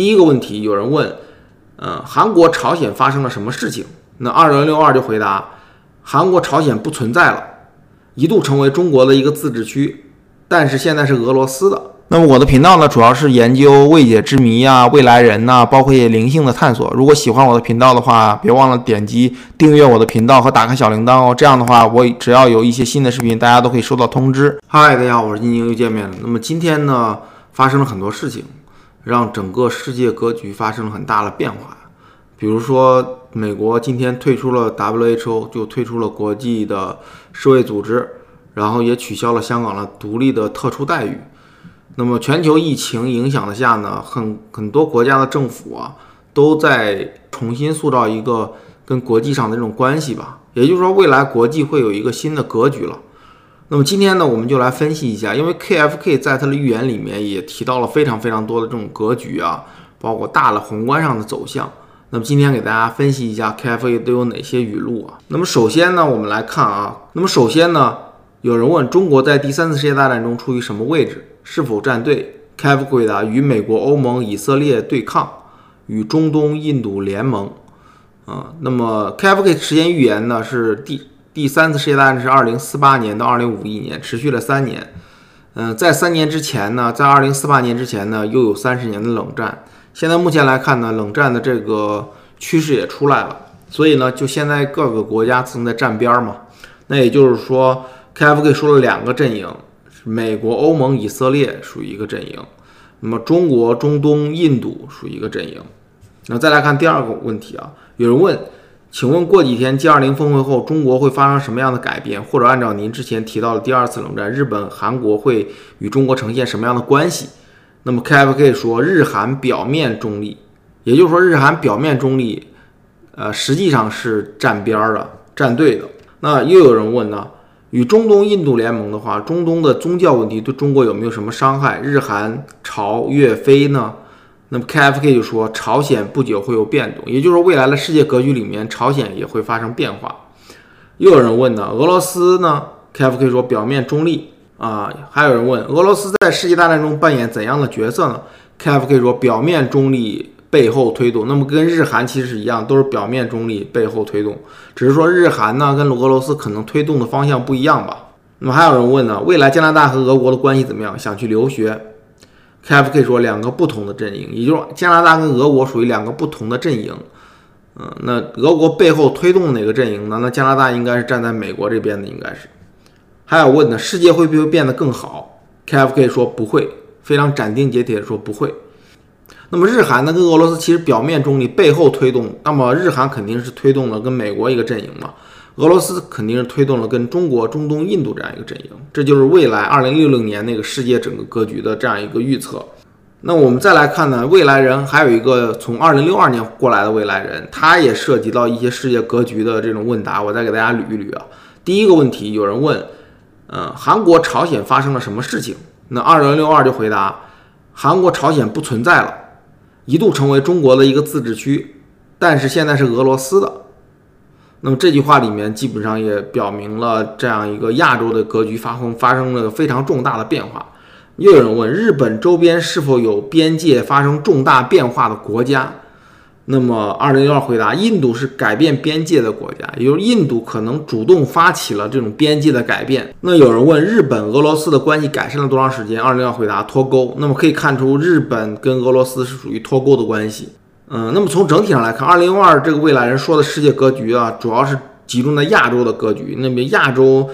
第一个问题，有人问，呃，韩国、朝鲜发生了什么事情？那二零六二就回答，韩国、朝鲜不存在了，一度成为中国的一个自治区，但是现在是俄罗斯的。那么我的频道呢，主要是研究未解之谜啊、未来人呐，包括一些灵性的探索。如果喜欢我的频道的话，别忘了点击订阅我的频道和打开小铃铛哦。这样的话，我只要有一些新的视频，大家都可以收到通知。嗨，大家好，我是金晶，又见面了。那么今天呢，发生了很多事情，让整个世界格局发生了很大的变化。比如说，美国今天退出了 WHO，就退出了国际的世卫组织，然后也取消了香港的独立的特殊待遇。那么，全球疫情影响的下呢，很很多国家的政府啊，都在重新塑造一个跟国际上的这种关系吧。也就是说，未来国际会有一个新的格局了。那么今天呢，我们就来分析一下，因为 KFK 在他的预言里面也提到了非常非常多的这种格局啊，包括大的宏观上的走向。那么今天给大家分析一下 KFK 都有哪些语录啊？那么首先呢，我们来看啊，那么首先呢，有人问中国在第三次世界大战中处于什么位置？是否站队？KF 回答：与美国、欧盟、以色列对抗，与中东、印度联盟。啊，那么 KFK 时间预言呢？是第第三次世界大战是二零四八年到二零五一年，持续了三年。嗯，在三年之前呢，在二零四八年之前呢，又有三十年的冷战。现在目前来看呢，冷战的这个趋势也出来了。所以呢，就现在各个国家正在站边儿嘛。那也就是说，KFK 说了两个阵营。美国、欧盟、以色列属于一个阵营，那么中国、中东、印度属于一个阵营。那再来看第二个问题啊，有人问，请问过几天 G20 峰会后，中国会发生什么样的改变？或者按照您之前提到的第二次冷战，日本、韩国会与中国呈现什么样的关系？那么 KFK 说，日韩表面中立，也就是说日韩表面中立，呃，实际上是站边儿的、站队的。那又有人问呢？与中东、印度联盟的话，中东的宗教问题对中国有没有什么伤害？日韩朝越非呢？那么 KFK 就说，朝鲜不久会有变动，也就是说，未来的世界格局里面，朝鲜也会发生变化。又有人问呢，俄罗斯呢？KFK 说，表面中立啊。还有人问，俄罗斯在世界大战中扮演怎样的角色呢？KFK 说，表面中立。背后推动，那么跟日韩其实是一样，都是表面中立，背后推动，只是说日韩呢跟俄罗斯可能推动的方向不一样吧。那么还有人问呢，未来加拿大和俄国的关系怎么样？想去留学？KFK 说两个不同的阵营，也就是加拿大跟俄国属于两个不同的阵营。嗯，那俄国背后推动哪个阵营呢？那加拿大应该是站在美国这边的，应该是。还有问呢，世界会不会变得更好？KFK 说不会，非常斩钉截铁的说不会。那么日韩呢，跟俄罗斯其实表面中立，背后推动。那么日韩肯定是推动了跟美国一个阵营嘛，俄罗斯肯定是推动了跟中国、中东、印度这样一个阵营。这就是未来二零六零年那个世界整个格局的这样一个预测。那我们再来看呢，未来人还有一个从二零六二年过来的未来人，他也涉及到一些世界格局的这种问答。我再给大家捋一捋啊。第一个问题，有人问，嗯，韩国、朝鲜发生了什么事情？那二零六二就回答，韩国、朝鲜不存在了。一度成为中国的一个自治区，但是现在是俄罗斯的。那么这句话里面基本上也表明了这样一个亚洲的格局发生发生了非常重大的变化。又有人问，日本周边是否有边界发生重大变化的国家？那么，二零六二回答，印度是改变边界的国家，也就是印度可能主动发起了这种边界的改变。那有人问，日本俄罗斯的关系改善了多长时间？二零六二回答，脱钩。那么可以看出，日本跟俄罗斯是属于脱钩的关系。嗯，那么从整体上来看，二零六二这个未来人说的世界格局啊，主要是集中在亚洲的格局。那么亚洲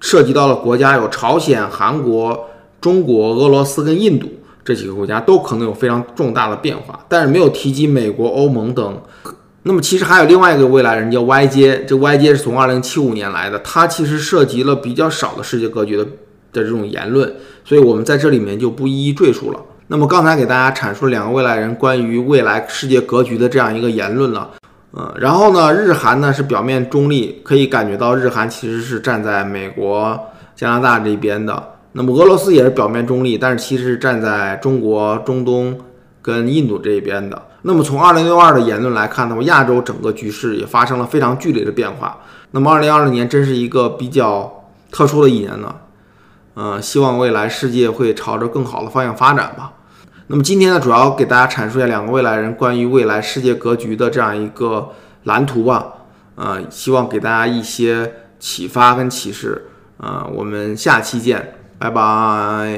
涉及到的国家有朝鲜、韩国、中国、俄罗斯跟印度。这几个国家都可能有非常重大的变化，但是没有提及美国、欧盟等。那么其实还有另外一个未来人叫 YJ，这 YJ 是从二零七五年来的，他其实涉及了比较少的世界格局的的这种言论，所以我们在这里面就不一一赘述了。那么刚才给大家阐述两个未来人关于未来世界格局的这样一个言论了，嗯，然后呢，日韩呢是表面中立，可以感觉到日韩其实是站在美国、加拿大这一边的。那么俄罗斯也是表面中立，但是其实是站在中国、中东跟印度这一边的。那么从二零六二的言论来看的话，亚洲整个局势也发生了非常剧烈的变化。那么二零二零年真是一个比较特殊的一年呢。嗯，希望未来世界会朝着更好的方向发展吧。那么今天呢，主要给大家阐述一下两个未来人关于未来世界格局的这样一个蓝图吧。呃，希望给大家一些启发跟启示。呃，我们下期见，拜拜。